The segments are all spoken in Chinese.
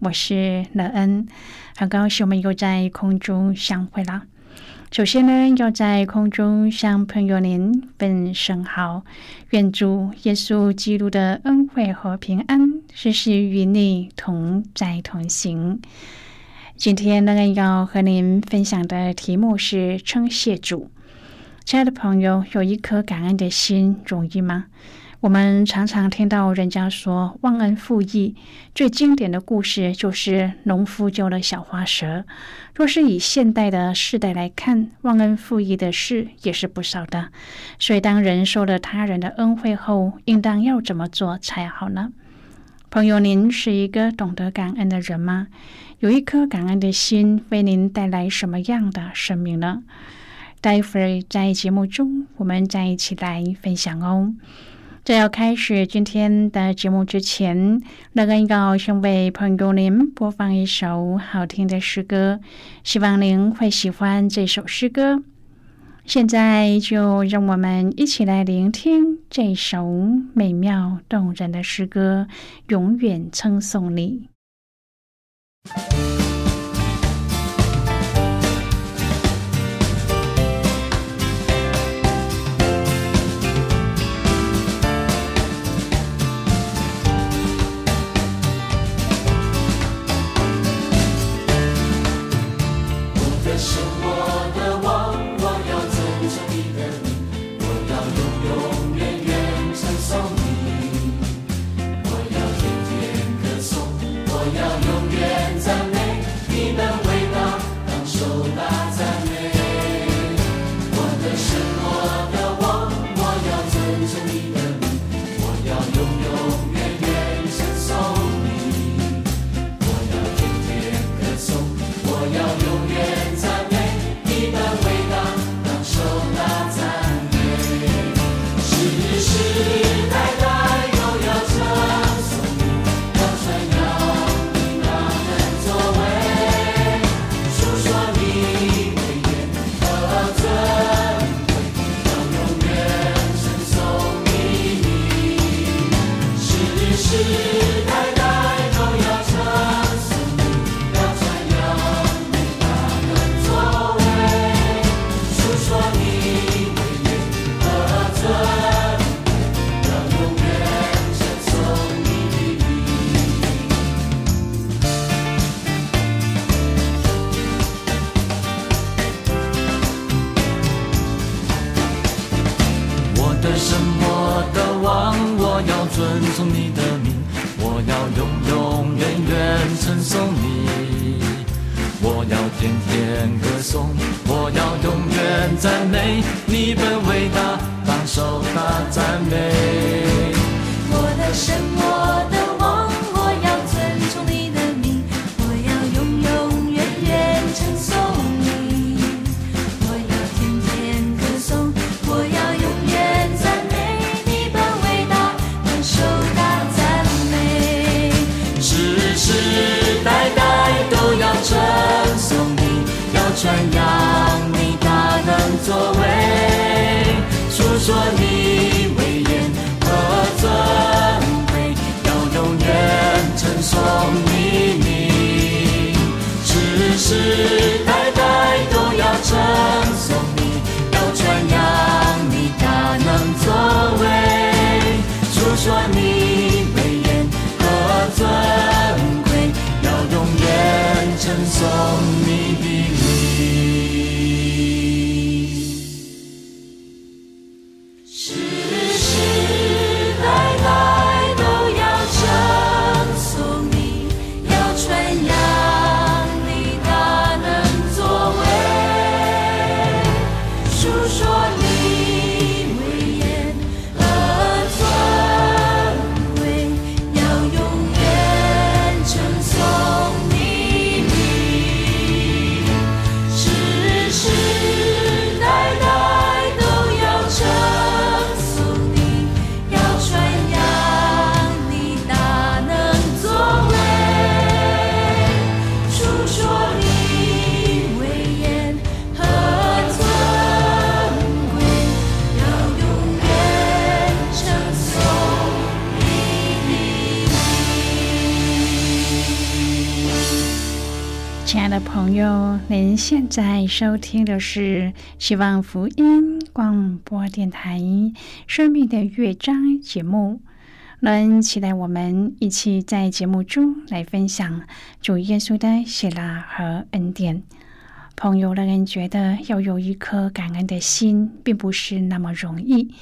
我是乐恩，很高兴我们又在空中相会了。首先呢，要在空中向朋友您问声好，愿主耶稣基督的恩惠和平安时时与你同在同行。今天呢，要和您分享的题目是称谢主。亲爱的朋友，有一颗感恩的心容易吗？我们常常听到人家说忘恩负义，最经典的故事就是农夫救了小花蛇。若是以现代的世代来看，忘恩负义的事也是不少的。所以，当人受了他人的恩惠后，应当要怎么做才好呢？朋友，您是一个懂得感恩的人吗？有一颗感恩的心，为您带来什么样的生命呢？待会儿在节目中，我们再一起来分享哦。在要开始今天的节目之前，乐恩要先为朋友您播放一首好听的诗歌，希望您会喜欢这首诗歌。现在就让我们一起来聆听这首美妙动人的诗歌，永远称颂你。song. 朋友，您现在收听的是希望福音广播电台《生命的乐章》节目。能期待我们一起在节目中来分享主耶稣的喜乐和恩典。朋友，让人觉得要有一颗感恩的心，并不是那么容易。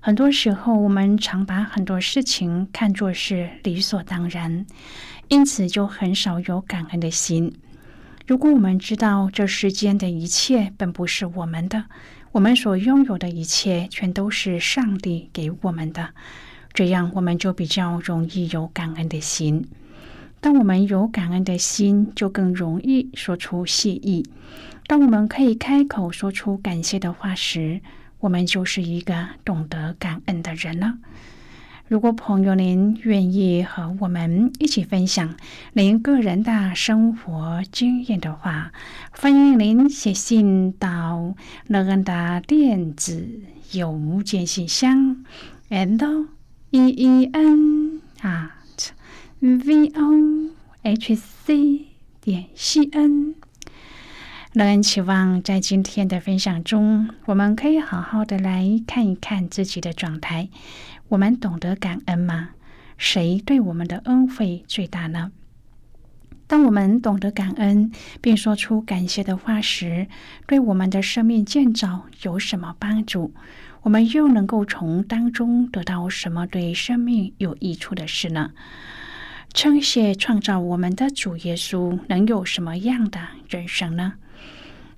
很多时候，我们常把很多事情看作是理所当然，因此就很少有感恩的心。如果我们知道这世间的一切本不是我们的，我们所拥有的一切全都是上帝给我们的，这样我们就比较容易有感恩的心。当我们有感恩的心，就更容易说出谢意。当我们可以开口说出感谢的话时，我们就是一个懂得感恩的人了。如果朋友您愿意和我们一起分享您个人的生活经验的话，欢迎您写信到乐恩的电子邮件信箱，and e e n at v o h c 点 c n。乐恩期望在今天的分享中，我们可以好好的来看一看自己的状态。我们懂得感恩吗？谁对我们的恩惠最大呢？当我们懂得感恩，并说出感谢的话时，对我们的生命建造有什么帮助？我们又能够从当中得到什么对生命有益处的事呢？称谢创造我们的主耶稣，能有什么样的人生呢？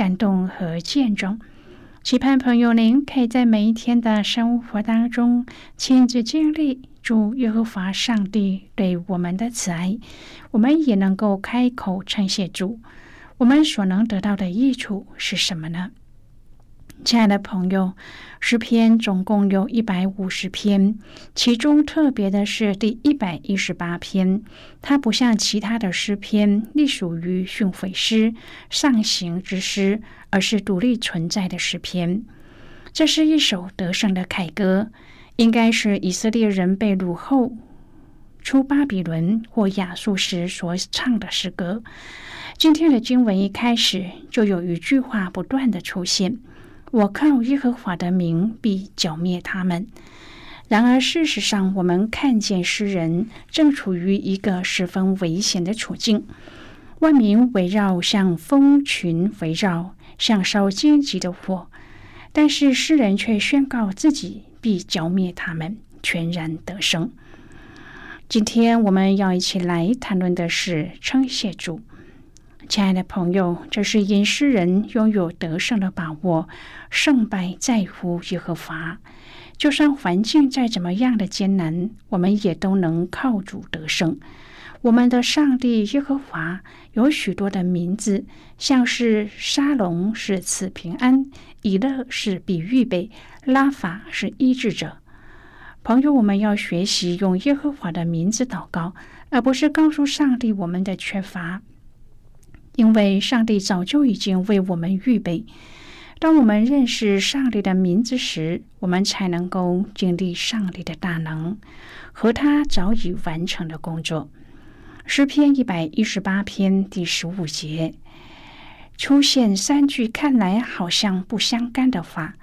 感动和见证，期盼朋友您可以在每一天的生活当中亲自经历主耶和华上帝对我们的慈爱，我们也能够开口称谢主。我们所能得到的益处是什么呢？亲爱的朋友，诗篇总共有一百五十篇，其中特别的是第一百一十八篇，它不像其他的诗篇隶属于训诲诗、上行之诗，而是独立存在的诗篇。这是一首得胜的凯歌，应该是以色列人被掳后出巴比伦或亚述时所唱的诗歌。今天的经文一开始就有一句话不断的出现。我靠耶和华的名必剿灭他们。然而，事实上，我们看见诗人正处于一个十分危险的处境。万民围绕，像蜂群围绕，像烧荆棘的火。但是，诗人却宣告自己必剿灭他们，全然得胜。今天我们要一起来谈论的是称谢主。亲爱的朋友，这是因诗人拥有得胜的把握，胜败在乎耶和华。就算环境再怎么样的艰难，我们也都能靠主得胜。我们的上帝耶和华有许多的名字，像是沙龙是赐平安，以勒是比预备，拉法是医治者。朋友，我们要学习用耶和华的名字祷告，而不是告诉上帝我们的缺乏。因为上帝早就已经为我们预备。当我们认识上帝的名字时，我们才能够经历上帝的大能和他早已完成的工作。诗篇一百一十八篇第十五节出现三句看来好像不相干的话：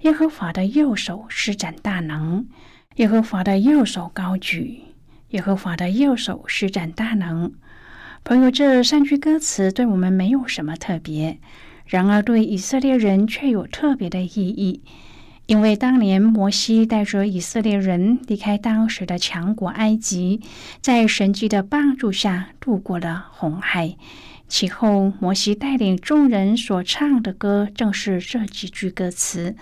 耶和华的右手施展大能，耶和华的右手高举，耶和华的右手施展大能。朋友，这三句歌词对我们没有什么特别，然而对以色列人却有特别的意义。因为当年摩西带着以色列人离开当时的强国埃及，在神迹的帮助下渡过了红海。其后，摩西带领众人所唱的歌正是这几句歌词。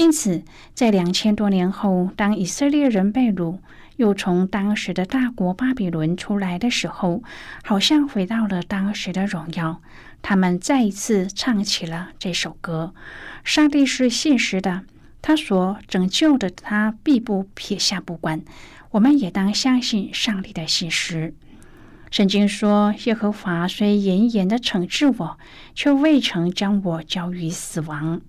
因此，在两千多年后，当以色列人被掳。又从当时的大国巴比伦出来的时候，好像回到了当时的荣耀。他们再一次唱起了这首歌。上帝是现实的，他所拯救的，他必不撇下不管。我们也当相信上帝的信实。圣经说：“耶和华虽严严的惩治我，却未曾将我交于死亡。”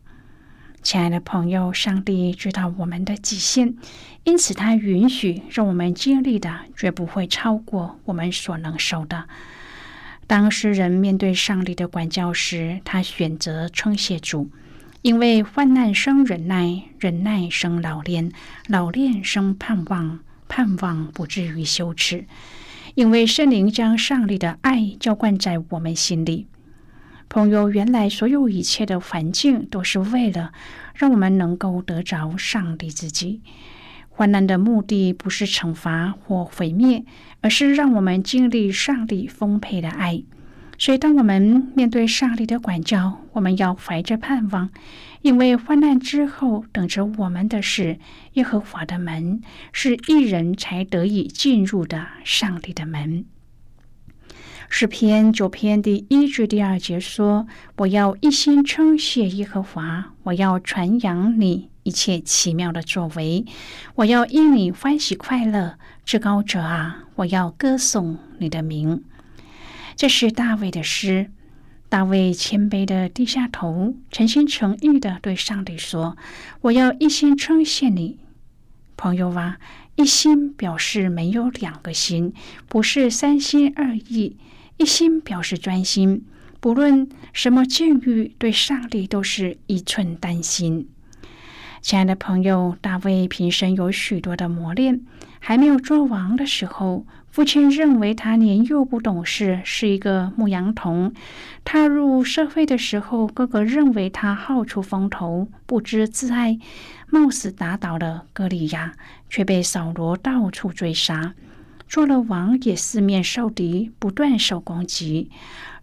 亲爱的朋友，上帝知道我们的极限，因此他允许让我们经历的，绝不会超过我们所能受的。当诗人面对上帝的管教时，他选择称谢主，因为患难生忍耐，忍耐生老练，老练生盼望，盼望不至于羞耻。因为圣灵将上帝的爱浇灌在我们心里，朋友，原来所有一切的环境都是为了让我们能够得着上帝自己。患难的目的不是惩罚或毁灭，而是让我们经历上帝丰沛的爱。所以，当我们面对上帝的管教，我们要怀着盼望。因为患难之后，等着我们的是耶和华的门，是一人才得以进入的上帝的门。诗篇九篇第一至第二节说：“我要一心称谢耶和华，我要传扬你一切奇妙的作为，我要因你欢喜快乐，至高者啊，我要歌颂你的名。”这是大卫的诗。大卫谦卑的低下头，诚心诚意的对上帝说：“我要一心称谢你，朋友啊！一心表示没有两个心，不是三心二意。一心表示专心，不论什么境遇，对上帝都是一寸丹心。”亲爱的朋友，大卫平生有许多的磨练，还没有做王的时候。父亲认为他年幼不懂事，是一个牧羊童。踏入社会的时候，哥哥认为他好出风头，不知自爱，冒死打倒了歌利亚，却被扫罗到处追杀。做了王也四面受敌，不断受攻击，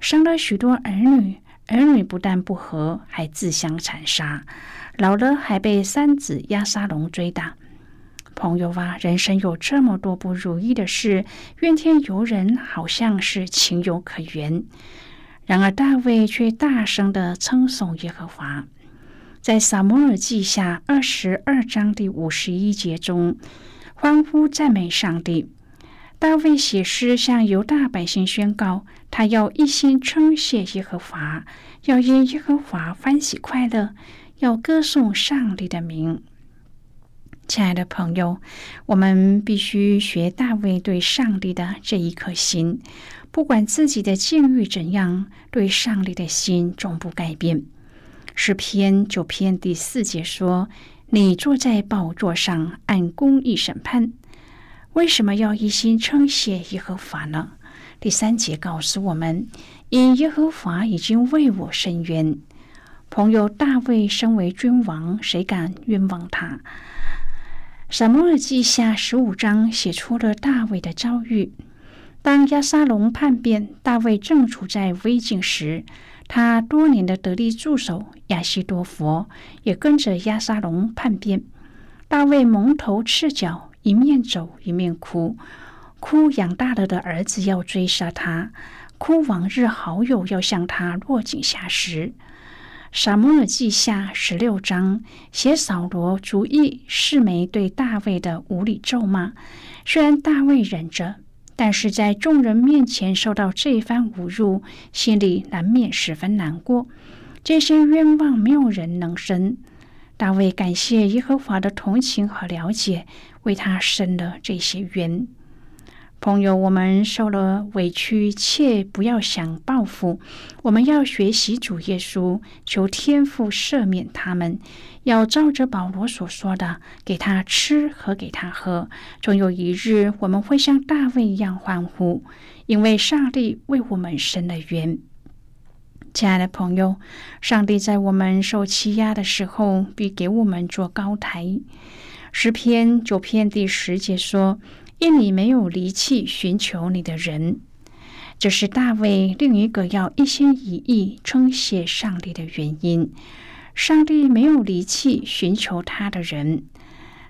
生了许多儿女，儿女不但不和，还自相残杀。老了还被三子押沙龙追打。朋友啊，人生有这么多不如意的事，怨天尤人，好像是情有可原。然而大卫却大声的称颂耶和华，在撒摩尔记下二十二章第五十一节中，欢呼赞美上帝。大卫写诗向犹大百姓宣告，他要一心称谢耶和华，要因耶和华欢喜快乐，要歌颂上帝的名。亲爱的朋友，我们必须学大卫对上帝的这一颗心，不管自己的境遇怎样，对上帝的心终不改变。诗篇九篇第四节说：“你坐在宝座上，按公义审判。”为什么要一心称谢耶和华呢？第三节告诉我们：“因耶和华已经为我伸冤。”朋友，大卫身为君王，谁敢冤枉他？撒母耳记下十五章写出了大卫的遭遇。当亚沙龙叛变，大卫正处在危境时，他多年的得力助手亚西多佛也跟着亚沙龙叛变。大卫蒙头赤脚，一面走一面哭，哭养大了的儿子要追杀他，哭往日好友要向他落井下石。撒母耳记下十六章写扫罗逐意示梅对大卫的无理咒骂，虽然大卫忍着，但是在众人面前受到这番侮辱，心里难免十分难过。这些冤枉没有人能伸。大卫感谢耶和华的同情和了解，为他伸了这些冤。朋友，我们受了委屈，切不要想报复。我们要学习主耶稣，求天父赦免他们。要照着保罗所说的，给他吃和给他喝。终有一日，我们会像大卫一样欢呼，因为上帝为我们伸了冤。亲爱的朋友，上帝在我们受欺压的时候，必给我们做高台。诗篇九篇第十节说。因你没有离弃寻求你的人，这是大卫另一个要一心一意称谢上帝的原因。上帝没有离弃寻求他的人。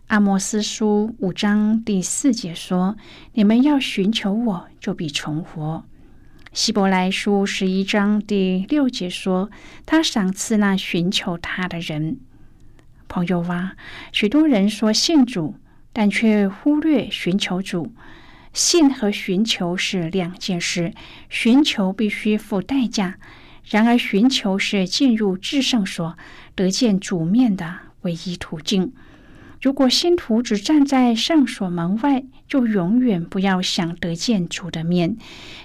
阿摩斯书五章第四节说：“你们要寻求我，就必存活。”希伯来书十一章第六节说：“他赏赐那寻求他的人。”朋友啊，许多人说信主，但却忽略寻求主。信和寻求是两件事，寻求必须付代价。然而，寻求是进入至圣所、得见主面的唯一途径。如果信徒只站在圣所门外，就永远不要想得见主的面。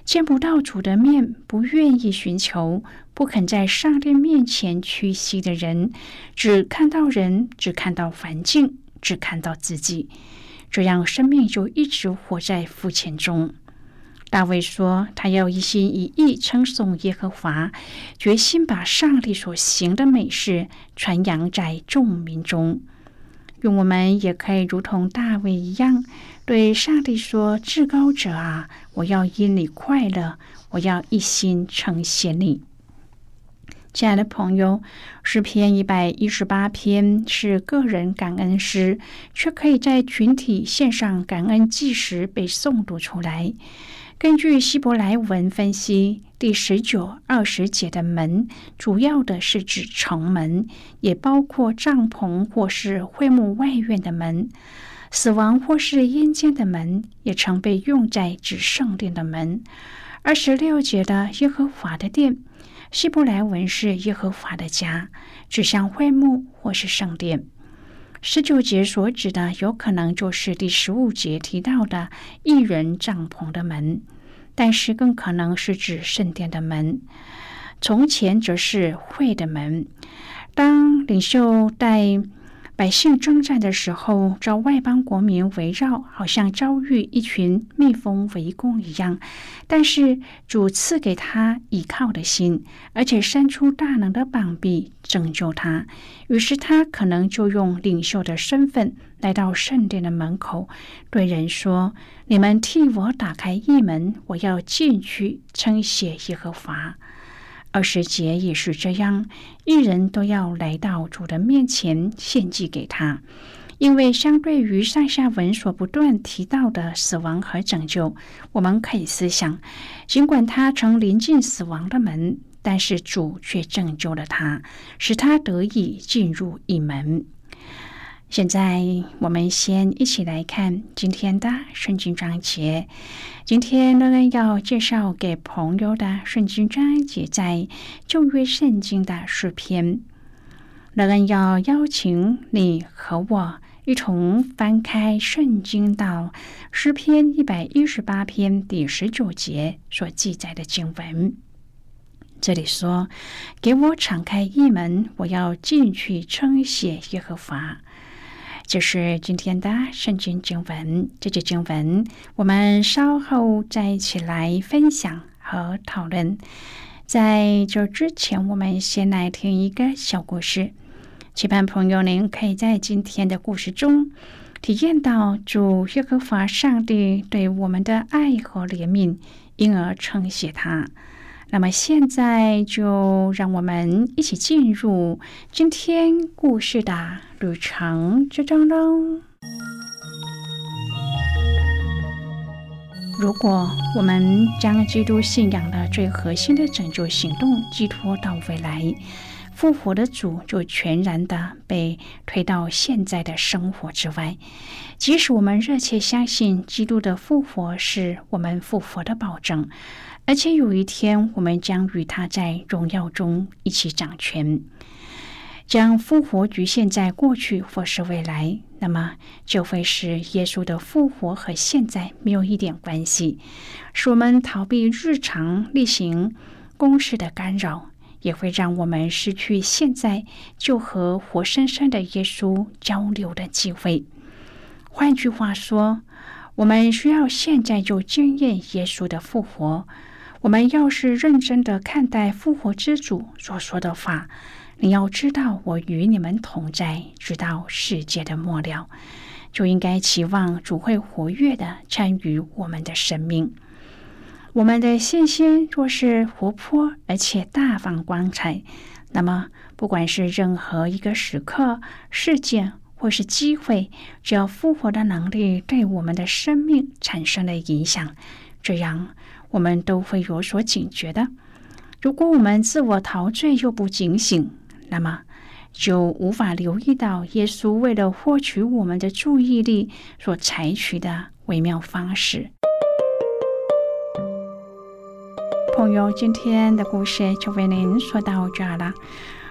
见不到主的面，不愿意寻求、不肯在上帝面前屈膝的人，只看到人，只看到环境，只看到自己，这样生命就一直活在肤浅中。大卫说：“他要一心一意称颂耶和华，决心把上帝所行的美事传扬在众民中。”愿我们也可以如同大卫一样，对上帝说：“至高者啊，我要因你快乐，我要一心称谢你。”亲爱的朋友，诗篇一百一十八篇是个人感恩诗，却可以在群体献上感恩祭时被诵读出来。根据希伯来文分析，第十九、二十节的门，主要的是指城门，也包括帐篷或是会幕外院的门；死亡或是阴间的门，也常被用在指圣殿的门。二十六节的耶和华的殿，希伯来文是耶和华的家，指向会幕或是圣殿。十九节所指的，有可能就是第十五节提到的一人帐篷的门。但是更可能是指圣殿的门，从前则是会的门。当领袖带百姓征战的时候，遭外邦国民围绕，好像遭遇一群蜜蜂围攻一样。但是主赐给他倚靠的心，而且伸出大能的膀臂拯救他。于是他可能就用领袖的身份来到圣殿的门口，对人说。你们替我打开一门，我要进去称谢耶和华。二十节也是这样，一人都要来到主的面前献祭给他。因为相对于上下文所不断提到的死亡和拯救，我们可以思想，尽管他曾临近死亡的门，但是主却拯救了他，使他得以进入一门。现在我们先一起来看今天的圣经章节。今天乐恩要介绍给朋友的圣经章节在旧约圣经的诗篇。乐恩要邀请你和我一同翻开圣经到诗篇一百一十八篇第十九节所记载的经文。这里说：“给我敞开一门，我要进去称谢耶和华。”就是今天的圣经经文，这节经文我们稍后再一起来分享和讨论。在这之前，我们先来听一个小故事，期盼朋友您可以在今天的故事中体验到主耶和华上帝对我们的爱和怜悯，因而称谢他。那么现在就让我们一起进入今天故事的旅程之中喽。如果我们将基督信仰的最核心的拯救行动寄托到未来，复活的主就全然的被推到现在的生活之外。即使我们热切相信基督的复活是我们复活的保证。而且有一天，我们将与他在荣耀中一起掌权。将复活局限在过去或是未来，那么就会使耶稣的复活和现在没有一点关系，使我们逃避日常例行公事的干扰，也会让我们失去现在就和活生生的耶稣交流的机会。换句话说，我们需要现在就经验耶稣的复活。我们要是认真的看待复活之主所说的话，你要知道我与你们同在，直到世界的末了，就应该期望主会活跃的参与我们的生命。我们的信心若是活泼而且大放光彩，那么不管是任何一个时刻、事件或是机会，只要复活的能力对我们的生命产生了影响，这样。我们都会有所警觉的。如果我们自我陶醉又不警醒，那么就无法留意到耶稣为了获取我们的注意力所采取的微妙方式。朋友，今天的故事就为您说到这儿了。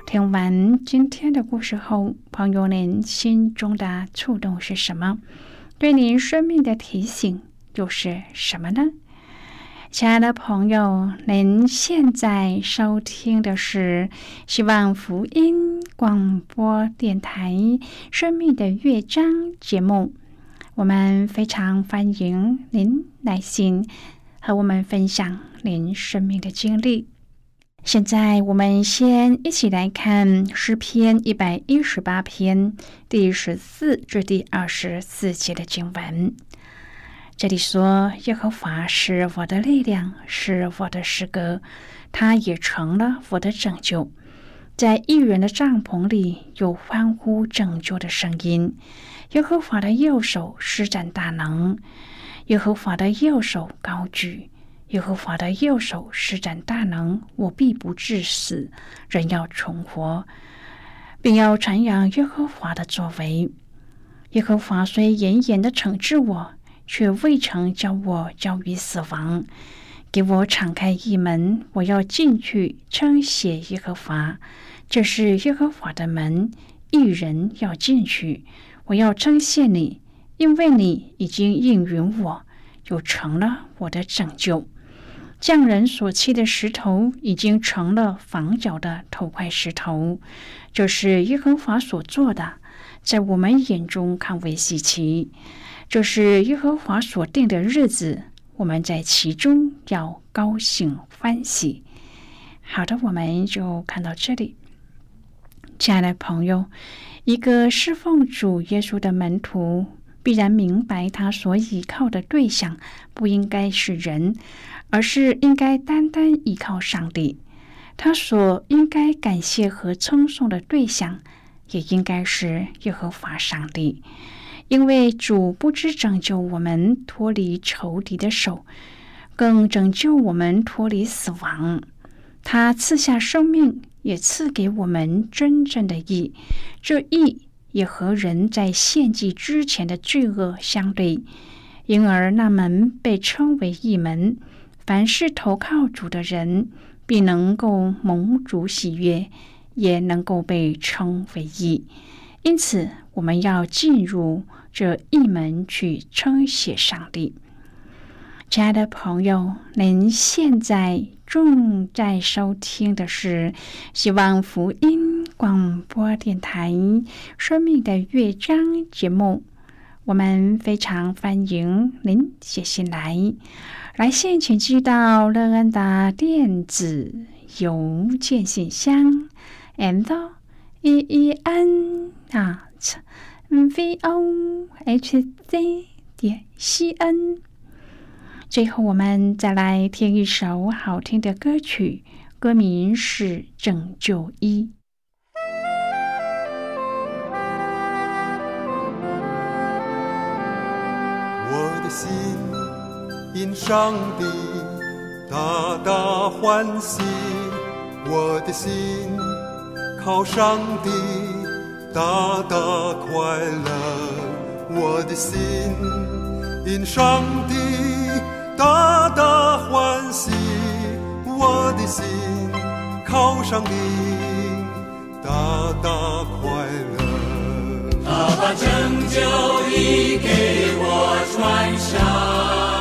听完今天的故事后，朋友您心中的触动是什么？对您生命的提醒又是什么呢？亲爱的朋友，您现在收听的是希望福音广播电台《生命的乐章》节目。我们非常欢迎您来信和我们分享您生命的经历。现在，我们先一起来看诗篇一百一十八篇第十四至第二十四节的经文。这里说：“耶和华是我的力量，是我的诗歌，他也成了我的拯救。在异人的帐篷里有欢呼拯救的声音。耶和华的右手施展大能，耶和华的右手高举。”耶和华的右手施展大能，我必不致死，人要存活，并要传扬耶和华的作为。耶和华虽严严的惩治我，却未曾将我交于死亡。给我敞开一门，我要进去称谢耶和华。这是耶和华的门，一人要进去。我要称谢你，因为你已经应允我，又成了我的拯救。匠人所砌的石头已经成了房角的头块石头，这是耶和华所做的，在我们眼中看为稀奇。这是耶和华所定的日子，我们在其中要高兴欢喜。好的，我们就看到这里。亲爱的朋友，一个侍奉主耶稣的门徒必然明白，他所依靠的对象不应该是人。而是应该单单依靠上帝，他所应该感谢和称颂的对象，也应该是耶和华上帝，因为主不知拯救我们脱离仇敌的手，更拯救我们脱离死亡。他赐下生命，也赐给我们真正的义，这义也和人在献祭之前的罪恶相对，因而那门被称为义门。凡是投靠主的人，必能够蒙主喜悦，也能够被称为义。因此，我们要进入这一门去称谢上帝。亲爱的朋友，您现在正在收听的是希望福音广播电台《生命的乐章》节目。我们非常欢迎您写信来。来信请寄到乐恩的电子邮件信箱，and e e n at vohz 点 c n。最后，我们再来听一首好听的歌曲，歌名是《拯救一》。我的心。因上帝大大欢喜，我的心靠上帝大大快乐，我的心因上帝大大欢喜，我的心靠上帝大大快乐。他把拯救已给我穿。上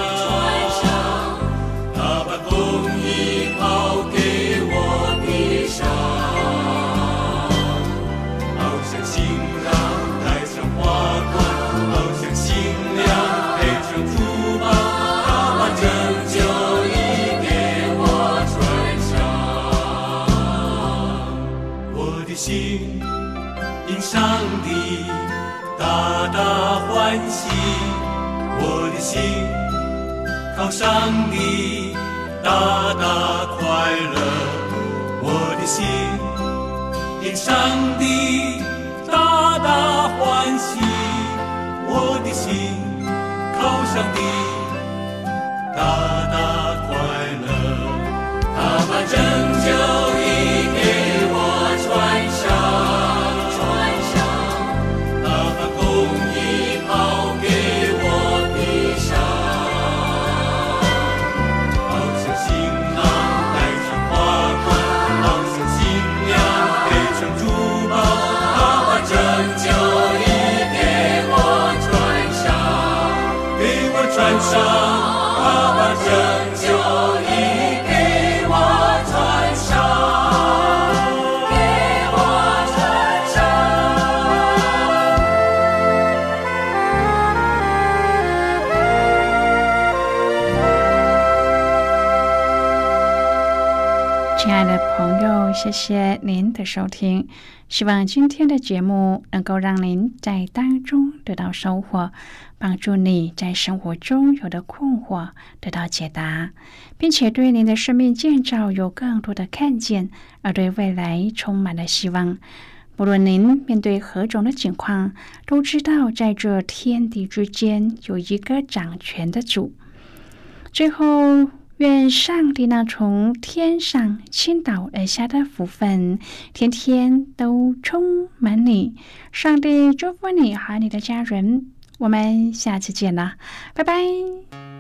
大大快乐，我的心因上帝大大欢喜，我的心靠上帝。亲爱的朋友谢谢您的收听，希望今天的节目能够让您在当中得到收获，帮助你在生活中有的困惑得到解答，并且对您的生命建造有更多的看见，而对未来充满了希望。无论您面对何种的情况，都知道在这天地之间有一个掌权的主。最后。愿上帝那从天上倾倒而下的福分，天天都充满你。上帝祝福你和你的家人。我们下次见啦，拜拜。